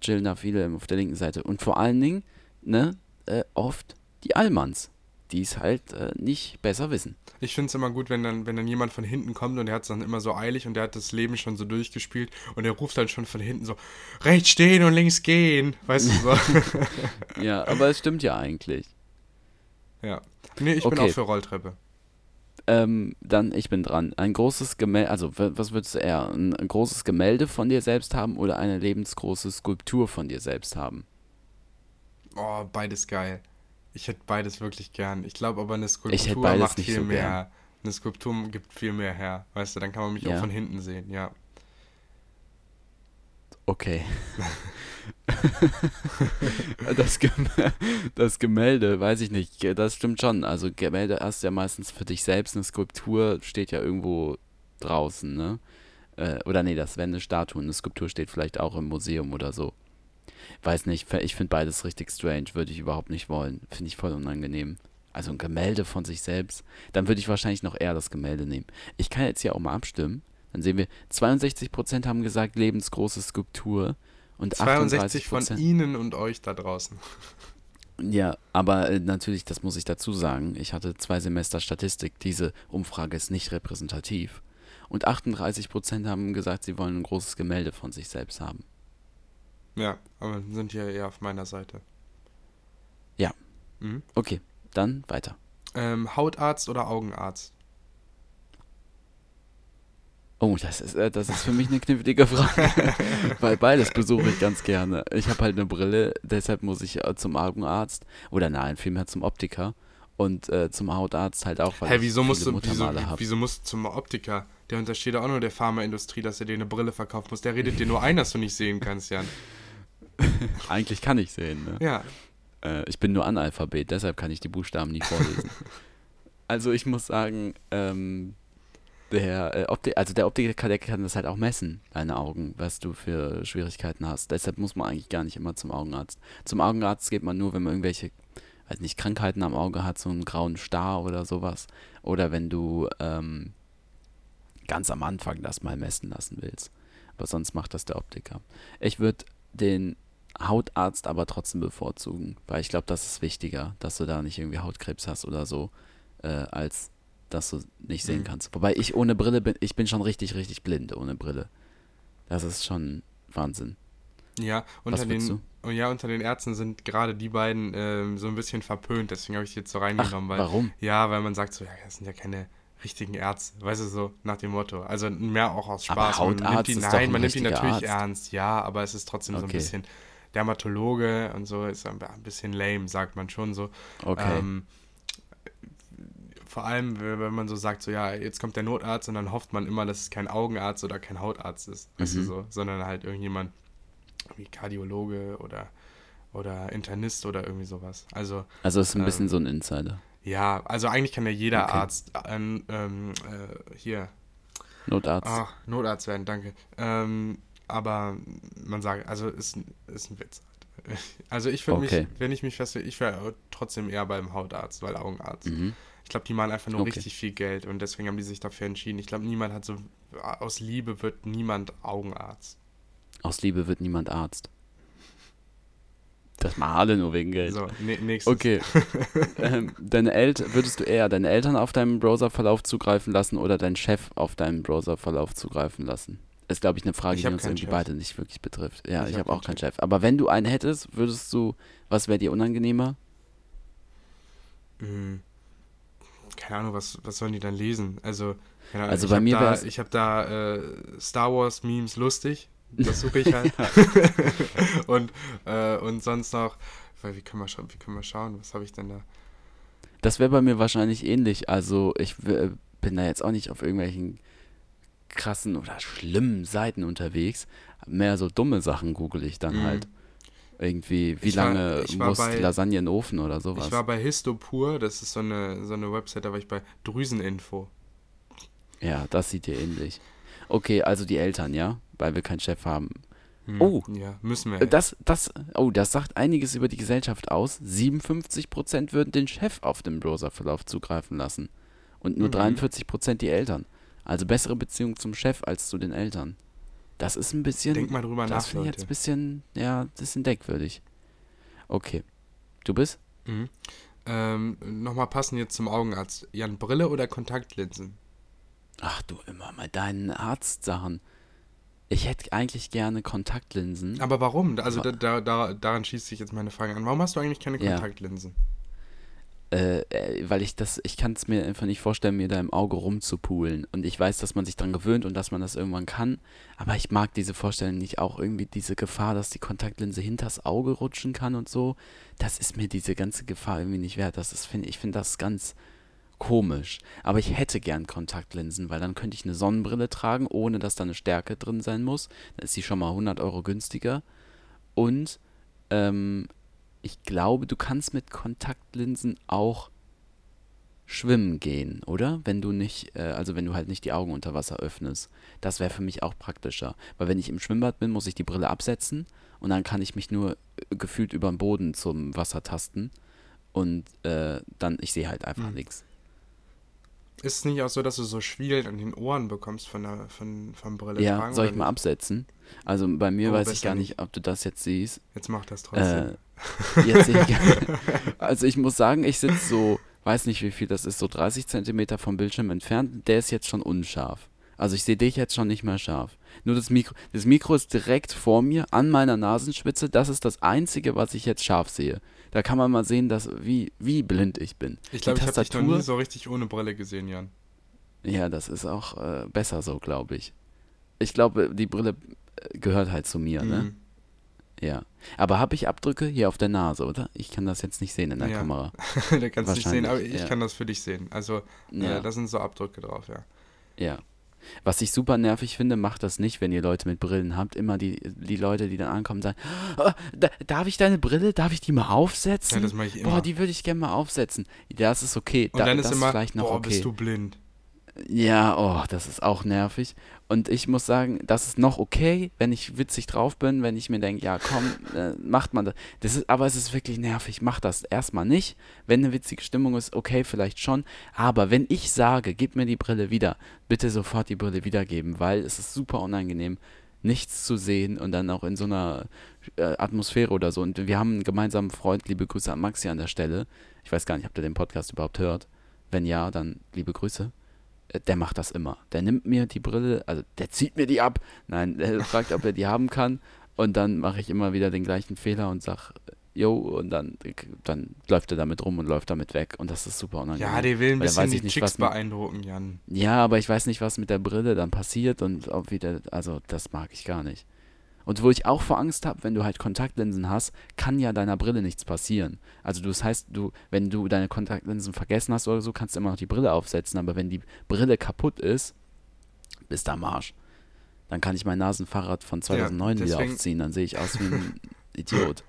chillen da viele auf der linken Seite. Und vor allen Dingen, ne, äh, oft die Allmanns, die es halt nicht besser wissen. Ich finde es immer gut, wenn dann, wenn dann jemand von hinten kommt und der hat es dann immer so eilig und der hat das Leben schon so durchgespielt und der ruft dann schon von hinten so, rechts stehen und links gehen. Weißt du so? [LAUGHS] Ja, aber es stimmt ja eigentlich. ja. Nee, ich bin Okay. auch für Rolltreppe. Ähm, dann, ich bin dran. Ein großes Gemälde, also was würdest du eher? Ein, ein großes Gemälde von dir selbst haben oder eine lebensgroße Skulptur von dir selbst haben? Oh, beides geil. Ich hätte beides wirklich gern. Ich glaube aber, eine Skulptur macht viel so mehr. gern. Eine Skulptur gibt viel mehr her. Weißt du, dann kann man mich Ja. auch von hinten sehen, ja. Okay. [LAUGHS] das, Gem das Gemälde, weiß ich nicht, das stimmt schon. Also Gemälde hast ja meistens für dich selbst, eine Skulptur steht ja irgendwo draußen, ne? Äh, oder nee, das wäre eine Statue, eine Skulptur steht vielleicht auch im Museum oder so. Weiß nicht, ich finde beides richtig strange, würde ich überhaupt nicht wollen. Finde ich voll unangenehm. Also ein Gemälde von sich selbst, dann würde ich wahrscheinlich noch eher das Gemälde nehmen. Ich kann jetzt hier auch mal abstimmen. Dann sehen wir, 62% haben gesagt, lebensgroße Skulptur. Und 62 von Ihnen und euch da draußen. Ja, aber äh, natürlich, das muss ich dazu sagen. Ich hatte zwei Semester Statistik. Diese Umfrage ist nicht repräsentativ. Und 38% haben gesagt, sie wollen ein großes Gemälde von sich selbst haben. Ja, aber sind ja eher auf meiner Seite. Ja. Mhm. Okay, dann weiter. Ähm, Hautarzt oder Augenarzt? Oh, das ist, äh, das ist für mich eine knifflige Frage, [LAUGHS] weil beides besuche ich ganz gerne. Ich habe halt eine Brille, deshalb muss ich äh, zum Augenarzt oder nein, vielmehr zum Optiker und äh, zum Hautarzt halt auch, weil hey, wieso ich musst du, wieso, wieso musst du zum Optiker? Der untersteht auch nur der Pharmaindustrie, dass er dir eine Brille verkaufen muss. Der redet dir nur ein, dass du nicht sehen kannst, Jan. [LAUGHS] Eigentlich kann ich sehen, ne? Ja. Äh, ich bin nur Analphabet, deshalb kann ich die Buchstaben nie vorlesen. [LAUGHS] also ich muss sagen, ähm, der, äh, Opti also der Optiker, der kann das halt auch messen, deine Augen, was du für Schwierigkeiten hast. Deshalb muss man eigentlich gar nicht immer zum Augenarzt. Zum Augenarzt geht man nur, wenn man irgendwelche, weiß nicht, Krankheiten am Auge hat, so einen grauen Star oder sowas. Oder wenn du ähm, ganz am Anfang das mal messen lassen willst. Aber sonst macht das der Optiker. Ich würde den Hautarzt aber trotzdem bevorzugen, weil ich glaube, das ist wichtiger, dass du da nicht irgendwie Hautkrebs hast oder so, äh, als dass du nicht sehen mhm. kannst. Wobei ich ohne Brille bin, ich bin schon richtig, richtig blind ohne Brille. Das ist schon Wahnsinn. Ja, unter den, oh ja, unter den Ärzten sind gerade die beiden ähm, so ein bisschen verpönt, deswegen habe ich die jetzt so reingenommen. Ach, weil, warum? Ja, weil man sagt so, ja, das sind ja keine richtigen Ärzte, weißt du, so nach dem Motto. Also mehr auch aus Spaß. Aber man nimmt die, nein, man nimmt die natürlich Arzt. ernst, ja, aber es ist trotzdem okay. so ein bisschen Dermatologe und so ist ein bisschen lame, sagt man schon so. Okay. Ähm, vor allem, wenn man so sagt, so ja, jetzt kommt der Notarzt und dann hofft man immer, dass es kein Augenarzt oder kein Hautarzt ist, mhm. weißt du so, sondern halt irgendjemand wie Kardiologe oder, oder Internist oder irgendwie sowas. Also, also ist ein ähm, bisschen so ein Insider. Ja, also eigentlich kann ja jeder okay. Arzt ähm, ähm, äh, hier Notarzt. Ah, Notarzt werden, danke. Ähm, aber man sagt, also ist, ist ein Witz. [LAUGHS] Also ich würde okay. mich, wenn ich mich festlege, ich wäre trotzdem eher beim Hautarzt, weil Augenarzt. Mhm. Ich glaube, die machen einfach nur okay. richtig viel Geld und deswegen haben die sich dafür entschieden. Ich glaube, niemand hat so, aus Liebe wird niemand Augenarzt. Aus Liebe wird niemand Arzt. Das machen alle nur wegen Geld. So, ne, nächstes. Okay. [LAUGHS] ähm, deine Eltern, würdest du eher deine Eltern auf deinen Browserverlauf zugreifen lassen oder deinen Chef auf deinen Browserverlauf zugreifen lassen? Ist, glaube ich, eine Frage, die uns irgendwie Chef. beide nicht wirklich betrifft. Ja, ich, ich habe hab auch keinen Chef. Chef. Aber wenn du einen hättest, würdest du, was wäre dir unangenehmer? Mhm keine Ahnung, was, was sollen die dann lesen? Also, Ahnung, also bei mir da, Ich habe da äh, Star Wars Memes lustig. Das suche ich halt. [LAUGHS] [LAUGHS] und, äh, und sonst noch, wie können, wir schauen, wie können wir schauen, was habe ich denn da? Das wäre bei mir wahrscheinlich ähnlich. Also ich bin da jetzt auch nicht auf irgendwelchen krassen oder schlimmen Seiten unterwegs. Mehr so dumme Sachen google ich dann mhm. halt. Irgendwie, wie war, lange muss bei, Lasagne in den Ofen oder sowas? Ich war bei Histopur, das ist so eine, so eine Website, da war ich bei Drüseninfo. Ja, das sieht dir ähnlich. Okay, also die Eltern, ja? Weil wir keinen Chef haben. Hm, oh, ja, müssen wir. Das, das, oh, das sagt einiges über die Gesellschaft aus. 57% würden den Chef auf dem Browserverlauf zugreifen lassen. Und nur mhm. 43% die Eltern. Also bessere Beziehung zum Chef als zu den Eltern. Das ist ein bisschen. Denk mal drüber das nach, Das jetzt ein bisschen, ja, das ist denkwürdig. Okay. Du bist? Mhm. Ähm, Nochmal passend jetzt zum Augenarzt. Jan, Brille oder Kontaktlinsen? Ach du immer mal deinen Arztsachen. Ich hätte eigentlich gerne Kontaktlinsen. Aber warum? Also da, da, da, daran schießt sich jetzt meine Frage an. Warum hast du eigentlich keine Kontaktlinsen? Ja. Äh, äh, weil ich das, ich kann es mir einfach nicht vorstellen, mir da im Auge rumzupulen. Und ich weiß, dass man sich dran gewöhnt und dass man das irgendwann kann. Aber ich mag diese Vorstellung nicht auch irgendwie diese Gefahr, dass die Kontaktlinse hinters Auge rutschen kann und so. Das ist mir diese ganze Gefahr irgendwie nicht wert. Das ist, find, ich finde das ganz komisch. Aber ich hätte gern Kontaktlinsen, weil dann könnte ich eine Sonnenbrille tragen, ohne dass da eine Stärke drin sein muss. Dann ist sie schon mal 100 Euro günstiger. Und ähm, ich glaube, du kannst mit Kontaktlinsen auch schwimmen gehen, oder? Wenn du nicht, äh, also wenn du halt nicht die Augen unter Wasser öffnest. Das wäre für mich auch praktischer. Weil wenn ich im Schwimmbad bin, muss ich die Brille absetzen und dann kann ich mich nur äh, gefühlt über den Boden zum Wasser tasten. Und äh, dann, ich sehe halt einfach Mhm. nichts. Ist es nicht auch so, dass du so Schwielen an den Ohren bekommst von der von, von Brille Ja, tragen? soll ich mal nicht? absetzen? Also bei mir Oh, weiß ich gar nicht, nicht. ob du das jetzt siehst. Jetzt mach das trotzdem. Äh, jetzt [LAUGHS] sehe ich, also ich muss sagen, ich sitze so, weiß nicht wie viel das ist, so 30 Zentimeter vom Bildschirm entfernt. Der ist jetzt schon unscharf. Also ich sehe dich jetzt schon nicht mehr scharf. Nur das Mikro, das Mikro ist direkt vor mir, an meiner Nasenspitze. Das ist das Einzige, was ich jetzt scharf sehe. Da kann man mal sehen, dass, wie, wie blind ich bin. ich glaube, ich habe dich noch nie so richtig ohne Brille gesehen, Jan. Ja, das ist auch äh, besser so, glaube ich. Ich glaube, die Brille äh, gehört halt zu mir, ne? Ja. Aber habe ich Abdrücke hier auf der Nase, oder? Ich kann das jetzt nicht sehen in der Ja. Kamera. [LAUGHS] da kannst du nicht sehen, aber ich ja. kann das für dich sehen. Also, Ja. äh, da sind so Abdrücke drauf, ja. Ja. Was ich super nervig finde, macht das nicht, wenn ihr Leute mit Brillen habt. Immer die, die Leute, die dann ankommen, sagen, oh, da, darf ich deine Brille, darf ich die mal aufsetzen? Ja, das mache ich immer. Boah, die würde ich gerne mal aufsetzen. Ja, Das ist okay. Und da, dann ist das immer, vielleicht noch boah, okay. bist du blind. Ja, oh, das ist auch nervig. Und ich muss sagen, das ist noch okay, wenn ich witzig drauf bin, wenn ich mir denke, ja komm, [LAUGHS] äh, macht man das. das ist, aber es ist wirklich nervig, macht das erstmal nicht. Wenn eine witzige Stimmung ist, okay, vielleicht schon. Aber wenn ich sage, gib mir die Brille wieder, bitte sofort die Brille wiedergeben, weil es ist super unangenehm, nichts zu sehen und dann auch in so einer äh, Atmosphäre oder so. Und wir haben einen gemeinsamen Freund, liebe Grüße an Maxi an der Stelle. Ich weiß gar nicht, ob der den Podcast überhaupt hört. Wenn ja, dann liebe Grüße der macht das immer. Der nimmt mir die Brille, also der zieht mir die ab. Nein, der [LAUGHS] fragt, ob er die haben kann. Und dann mache ich immer wieder den gleichen Fehler und sag, yo, und dann, dann läuft er damit rum und läuft damit weg. Und das ist super unangenehm. Ja, der will ein bisschen weiß die ich nicht, Chicks beeindrucken, Jan. Ja, aber ich weiß nicht, was mit der Brille dann passiert und ob wieder, also das mag ich gar nicht. Und wo ich auch vor Angst habe, wenn du halt Kontaktlinsen hast, kann ja deiner Brille nichts passieren. Also das heißt, du, wenn du deine Kontaktlinsen vergessen hast oder so, kannst du immer noch die Brille aufsetzen, aber wenn die Brille kaputt ist, bist du am Arsch. Dann kann ich mein Nasenfahrrad von 2009 wieder deswegen- aufziehen, dann sehe ich aus wie ein [LAUGHS] Idiot.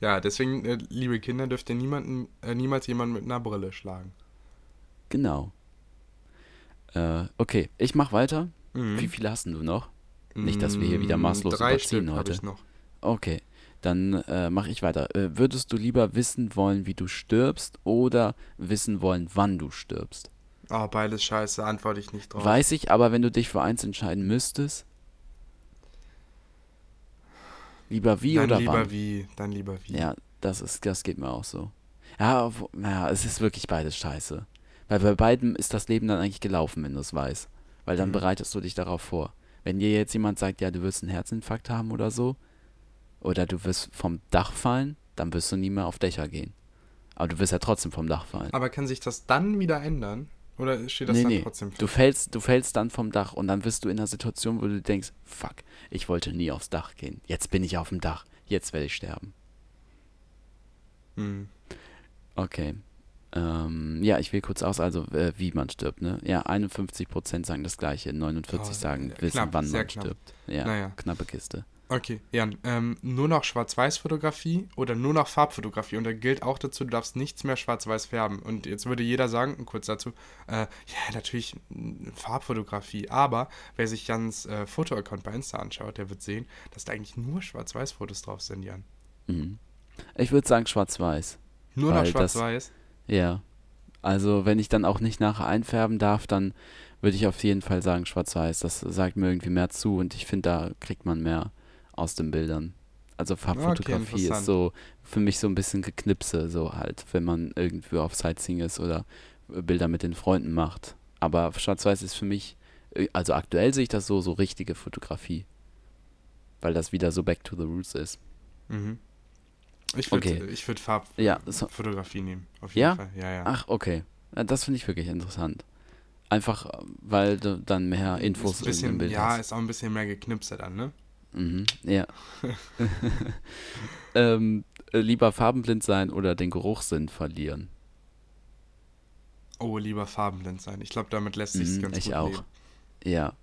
Ja, deswegen, äh, liebe Kinder, dürft ihr niemanden, äh, niemals jemanden mit einer Brille schlagen. Genau. Äh, okay, ich mach weiter. Mhm. Wie viele hast du noch? Nicht, dass wir hier wieder Mm, maßlos Drei überziehen Stück heute. ich noch. Okay, dann äh, mache ich weiter. Äh, würdest du lieber wissen wollen, wie du stirbst oder wissen wollen, wann du stirbst? Oh, beides scheiße, antworte ich nicht drauf. Weiß ich, aber wenn du dich für eins entscheiden müsstest, lieber wie dann oder lieber wann? wie, dann lieber wie. Ja, das ist, das geht mir auch so. Ja, naja, es ist wirklich beides scheiße. Weil bei beiden ist das Leben dann eigentlich gelaufen, wenn du es weißt. Weil dann Mhm. bereitest du dich darauf vor. Wenn dir jetzt jemand sagt, ja, du wirst einen Herzinfarkt haben oder so, oder du wirst vom Dach fallen, dann wirst du nie mehr auf Dächer gehen. Aber du wirst ja trotzdem vom Dach fallen. Aber kann sich das dann wieder ändern? Oder steht das nee, dann nee. trotzdem Du fällst, du fällst dann vom Dach und dann bist du in einer Situation, wo du denkst, fuck, ich wollte nie aufs Dach gehen. Jetzt bin ich auf dem Dach. Jetzt werde ich sterben. Hm. Okay. Ähm, ja, ich will kurz aus, also äh, wie man stirbt, ne? Ja, 51% sagen das gleiche, 49 Oh, sagen, ja, wissen, knapp, wann man knapp. stirbt. Ja, Naja. knappe Kiste. Okay, Jan, ähm, nur noch Schwarz-Weiß-Fotografie oder nur noch Farbfotografie? Und da gilt auch dazu, du darfst nichts mehr schwarz-weiß färben. Und jetzt würde jeder sagen, kurz dazu, äh, ja, natürlich Farbfotografie, aber wer sich Jans äh, Fotoaccount bei Insta anschaut, der wird sehen, dass da eigentlich nur Schwarz-Weiß-Fotos drauf sind, Jan. Mhm. Ich würde sagen schwarz-weiß. Nur noch Schwarz-Weiß? Ja. Also, wenn ich dann auch nicht nachher einfärben darf, dann würde ich auf jeden Fall sagen schwarz-weiß. Das sagt mir irgendwie mehr zu und ich finde, da kriegt man mehr aus den Bildern. Also Farbfotografie interessant. ist so für mich so ein bisschen geknipse, so halt, wenn man irgendwo auf Sightseeing ist oder äh, Bilder mit den Freunden macht. Aber schwarz-weiß ist für mich, äh, also aktuell sehe ich das so, so richtige Fotografie. Weil das wieder so back to the roots ist. Mhm. Ich würde Okay. ich würd Farb Ja, so, Fotografie nehmen, auf jeden Ja? Fall. Ja, ja. Ach, okay. Ja, Das finde ich wirklich interessant. Einfach, weil du dann mehr Infos ist ein in bisschen, dem Bild Ja, hast. ist auch ein bisschen mehr geknipst dann, ne? Mhm, ja. [LAUGHS] [LAUGHS] ähm, äh, lieber farbenblind sein oder den Geruchssinn verlieren. Oh, lieber farbenblind sein. Ich glaube, damit lässt sich Mhm, ganz ich gut auch. leben. Ja,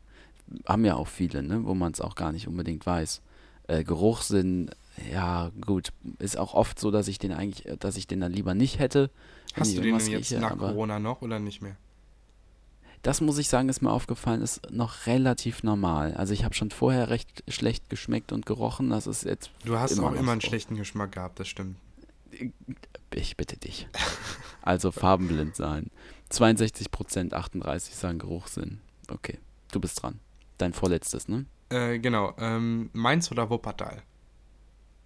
haben ja auch viele, ne, wo man es auch gar nicht unbedingt weiß. Äh, Geruchssinn, ja, gut, ist auch oft so, dass ich den eigentlich, äh, dass ich den dann lieber nicht hätte. Hast du den denn jetzt rieche, nach Corona noch oder nicht mehr? Das muss ich sagen, ist mir aufgefallen, ist noch relativ normal. Also ich habe schon vorher recht schlecht geschmeckt und gerochen. Das ist jetzt Du hast immer auch noch immer einen schlechten Geschmack gehabt, das stimmt. Ich bitte dich. Also farbenblind sein. 62 Prozent, 38 sagen Geruchssinn. Okay, du bist dran. Dein vorletztes, ne? Äh, genau. Ähm, Mainz oder Wuppertal?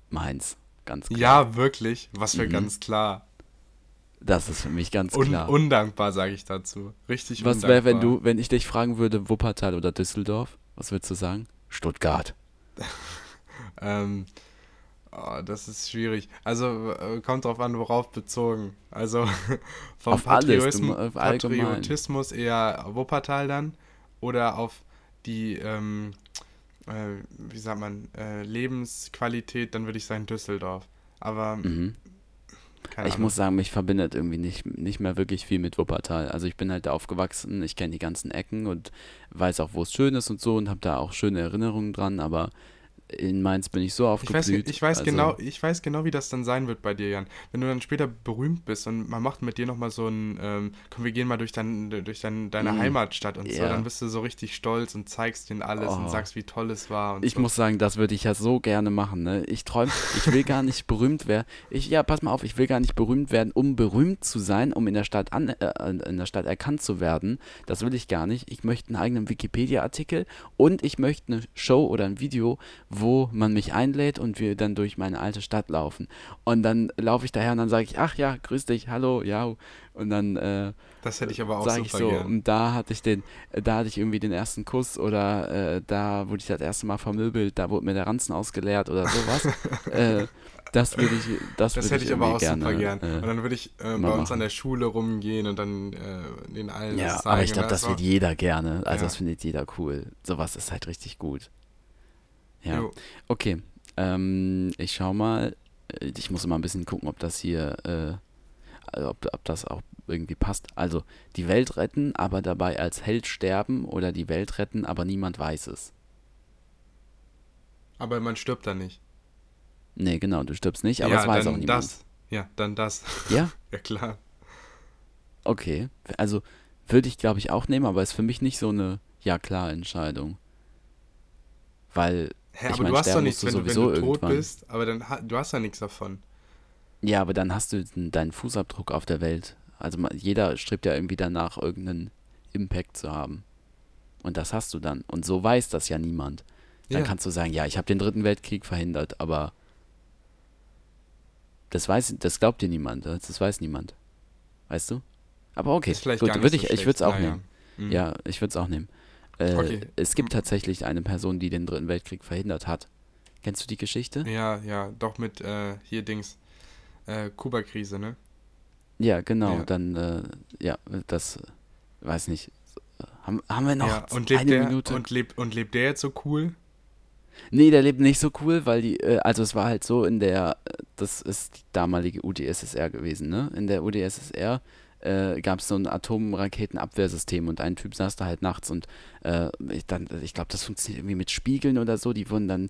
Meins, ganz klar. Ja, wirklich. Was für Mhm. ganz klar. Das ist für mich ganz Un klar. undankbar, sage ich dazu. Richtig Was undankbar. wäre, wenn du, wenn ich dich fragen würde, Wuppertal oder Düsseldorf? Was würdest du sagen? Stuttgart. [LAUGHS] Ähm, oh, das ist schwierig. Also äh, kommt drauf an, worauf bezogen. Also [LAUGHS] vom Auf alles, du. Patriotismus eher Wuppertal dann oder auf die, ähm, äh, wie sagt man, äh, Lebensqualität, dann würde ich sagen Düsseldorf. Aber Mhm. Ich Ahnung. muss sagen, mich verbindet irgendwie nicht, nicht mehr wirklich viel mit Wuppertal. Also ich bin halt da aufgewachsen, ich kenne die ganzen Ecken und weiß auch, wo es schön ist und so und habe da auch schöne Erinnerungen dran, aber in Mainz bin ich so Ich aufgeblüht. weiß, ich, weiß also, genau, ich weiß genau, wie das dann sein wird bei dir, Jan. Wenn du dann später berühmt bist und man macht mit dir nochmal so ein, ähm, komm, wir gehen mal durch, dein, durch dein, deine Mm, Heimatstadt und so, ja. dann bist du so richtig stolz und zeigst denen alles und Oh. sagst, wie toll es war. Und Ich so. muss sagen, das würde ich ja so gerne machen. Ne? Ich träume, ich will gar nicht berühmt werden. Ich, ja, pass mal auf, ich will gar nicht berühmt werden, um berühmt zu sein, um in der Stadt an, äh, in der Stadt erkannt zu werden. Das will ich gar nicht. Ich möchte einen eigenen Wikipedia-Artikel und ich möchte eine Show oder ein Video, wo man mich einlädt und wir dann durch meine alte Stadt laufen. Und dann laufe ich daher und dann sage ich, ach ja, grüß dich, hallo, ja. Und dann äh, Das hätte ich aber auch sage super ich so, gern. und da hatte ich den, da hatte ich irgendwie den ersten Kuss oder äh, da wurde ich das erste Mal vermöbelt, da wurde mir der Ranzen ausgeleert oder sowas. [LAUGHS] äh, das würde ich, das, Das hätte ich aber auch super gerne, gern. äh, und dann würde ich äh, bei uns an machen. der Schule rumgehen und dann äh, den allen ja, das zeigen. aber ich glaube, das wird jeder gerne. Also Ja. das findet jeder cool. Sowas ist halt richtig gut. Ja. Jo. Okay. Ähm, ich schau mal. Äh, Ich muss immer ein bisschen gucken, ob das hier, äh, ob, ob das auch irgendwie passt. Also die Welt retten, aber dabei als Held sterben oder die Welt retten, aber niemand weiß es. Aber man stirbt dann nicht. Nee, genau, du stirbst nicht, aber ja, es weiß dann auch niemand. das. Ja, dann das. [LAUGHS] Ja, ja, klar. okay. Also würde ich, glaube ich, auch nehmen, aber ist für mich nicht so eine ja klar Entscheidung. Weil, Hä, Ich aber mein, du hast doch nichts, wenn du wenn du tot irgendwann. bist, aber dann du hast ja nichts davon. ja, aber dann hast du deinen Fußabdruck auf der Welt. Also jeder strebt ja irgendwie danach, irgendeinen Impact zu haben. Und das hast du dann. Und so weiß das ja niemand. Dann Ja. kannst du sagen, ja, ich habe den dritten Weltkrieg verhindert, aber das weiß, das glaubt dir niemand, das weiß niemand. Weißt du? Aber okay, gut, würde so ich, ich würde es auch Naja. nehmen. Mhm. Ja, ich würde es auch nehmen. Äh, Okay. Es gibt tatsächlich eine Person, die den dritten Weltkrieg verhindert hat. Kennst du die Geschichte? Ja, ja, doch mit äh, hier Dings. Äh, Kuba-Krise, ne? Ja, genau. Ja. Dann, äh, ja, das, weiß nicht. Haben, haben wir noch ja, und lebt eine der Minute? und lebt und lebt der jetzt so cool? Nee, der lebt nicht so cool, weil die, äh, also es war halt so in der, äh, das ist die damalige UdSSR gewesen, ne? In der UdSSR äh, gab es so ein Atomraketenabwehrsystem und ein Typ saß da halt nachts und äh, ich, ich glaube, das funktioniert irgendwie mit Spiegeln oder so, die wurden dann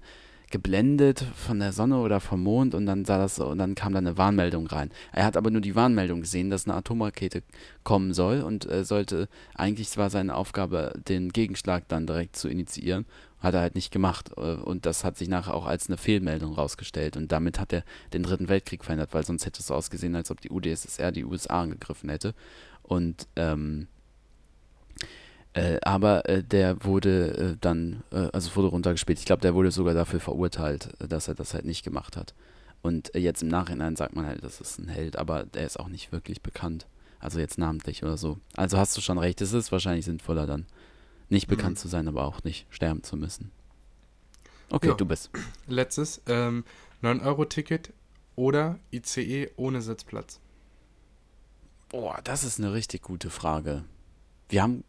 geblendet von der Sonne oder vom Mond und dann sah das und dann kam da eine Warnmeldung rein. Er hat aber nur die Warnmeldung gesehen, dass eine Atomrakete kommen soll und äh, sollte, eigentlich war seine Aufgabe, den Gegenschlag dann direkt zu initiieren. Hat er halt nicht gemacht. äh, Und das hat sich nachher auch als eine Fehlmeldung rausgestellt. Und damit hat er den Dritten Weltkrieg verhindert, weil sonst hätte es so ausgesehen, als ob die UdSSR die USA angegriffen hätte. Und ähm, äh, aber äh, der wurde äh, dann, äh, also wurde runtergespielt. Ich glaube, der wurde sogar dafür verurteilt, äh, dass er das halt nicht gemacht hat. Und jetzt im Nachhinein sagt man halt, das ist ein Held, aber der ist auch nicht wirklich bekannt. Also jetzt namentlich oder so. Also hast du schon recht, es ist wahrscheinlich sinnvoller dann, nicht bekannt Mhm. zu sein, aber auch nicht sterben zu müssen. Okay, Ja. du bist. Letztes, ähm, 9-Euro-Ticket oder ICE ohne Sitzplatz. Boah, das ist eine richtig gute Frage. Wir haben,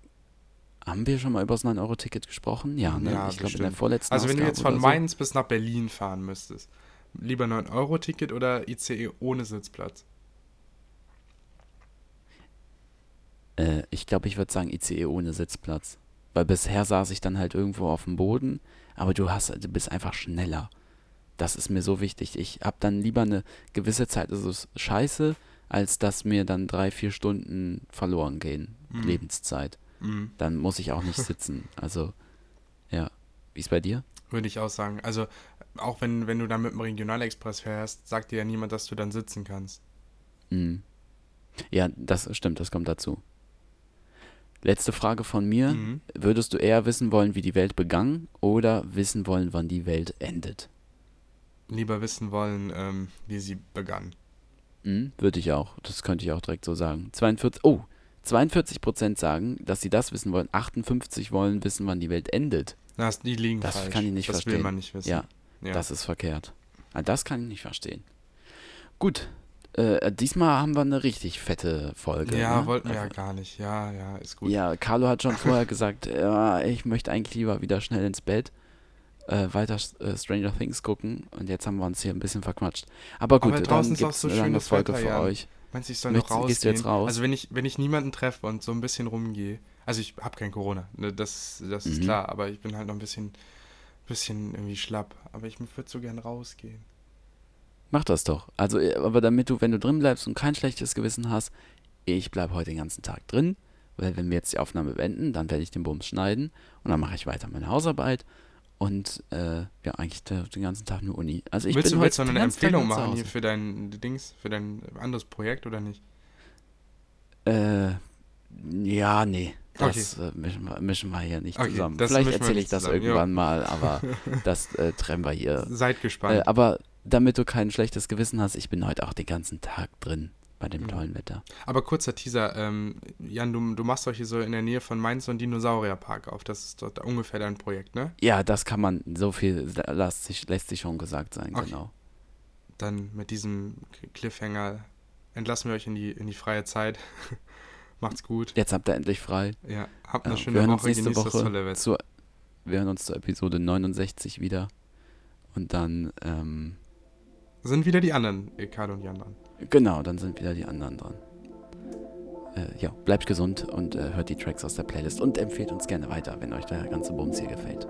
haben wir schon mal über das 9-Euro-Ticket gesprochen? Ja, ne? Ja, ich glaube in der vorletzten Also wenn du jetzt von so. Mainz bis nach Berlin fahren müsstest, lieber 9-Euro-Ticket oder ICE ohne Sitzplatz? Äh, ich glaube, ich würde sagen ICE ohne Sitzplatz. Weil bisher saß ich dann halt irgendwo auf dem Boden, aber du hast, du bist einfach schneller. Das ist mir so wichtig. Ich habe dann lieber eine gewisse Zeit, ist es scheiße, als dass mir dann drei, vier Stunden verloren gehen. Mhm. Lebenszeit. Mhm. Dann muss ich auch nicht sitzen. Also, ja. Wie ist bei dir? Würde ich auch sagen. Also, auch wenn, wenn du dann mit dem Regionalexpress fährst, sagt dir ja niemand, dass du dann sitzen kannst. Mhm. Ja, das stimmt, das kommt dazu. Letzte Frage von mir. Mhm. Würdest du eher wissen wollen, wie die Welt begann oder wissen wollen, wann die Welt endet? Lieber wissen wollen, ähm, wie sie begann. Mhm, würde ich auch. Das könnte ich auch direkt so sagen. 42, oh, 42 Prozent sagen, dass sie das wissen wollen. 58 wollen wissen, wann die Welt endet. Das, die liegen Das falsch. kann ich nicht das verstehen. will man nicht wissen. Ja, Ja. das ist verkehrt. Ah, das kann ich nicht verstehen. Gut, äh, diesmal haben wir eine richtig fette Folge. ja ne? wollten wir ja Also- gar nicht. Ja, ja, ist gut. Ja, Carlo hat schon vorher [LAUGHS] gesagt, ja, ich möchte eigentlich lieber wieder schnell ins Bett, äh, weiter äh, Stranger Things gucken und jetzt haben wir uns hier ein bisschen verquatscht. Aber gut, Aber dann draußen ist auch so eine lange schönes Folge Wetter, für Jan. euch. Meinst du, ich soll Möchtest- noch rausgehen? jetzt raus? Also wenn ich, wenn ich niemanden treffe und so ein bisschen rumgehe, also ich habe kein Corona, ne, das, das ist Mhm. klar, aber ich bin halt noch ein bisschen, bisschen irgendwie schlapp. Aber ich würde so gern rausgehen. Mach das doch. Also, äh, aber damit du, wenn du drin bleibst und kein schlechtes Gewissen hast, ich bleibe heute den ganzen Tag drin, weil wenn wir jetzt die Aufnahme beenden, dann werde ich den Bums schneiden und dann mache ich weiter meine Hausarbeit und äh, ja, eigentlich den ganzen Tag nur Uni. Also ich willst bin du, willst du eine Empfehlung machen hier für dein Dings, für dein anderes Projekt oder nicht? Äh, ja, nee. Das äh, mischen, wir, mischen wir hier nicht Okay, zusammen. Vielleicht erzähle ich das zusammen, irgendwann mal, aber [LAUGHS] das äh, trennen wir hier. Seid gespannt. Äh, aber damit du kein schlechtes Gewissen hast, ich bin heute auch den ganzen Tag drin bei dem Mhm. tollen Wetter. Aber kurzer Teaser, ähm, Jan, du, du machst euch hier so in der Nähe von Mainz so einen Dinosaurierpark auf. Das ist dort ungefähr dein Projekt, ne? Ja, das kann man, so viel lässt sich, lässt sich schon gesagt sein, Okay. genau. Dann mit diesem Cliffhanger entlassen wir euch in die, in die freie Zeit. [LAUGHS] Macht's gut. Jetzt habt ihr endlich frei. Ja, habt eine Ja, schöne wir hören uns Woche, nächste das tolle Woche zur, wir hören uns zur Episode 69 wieder. Und dann, ähm, Sind wieder die anderen, Ricardo und Jan dran. genau, dann sind wieder die anderen dran. Äh, ja, bleibt gesund und äh, hört die Tracks aus der Playlist und empfehlt uns gerne weiter, wenn euch der ganze Bums hier gefällt.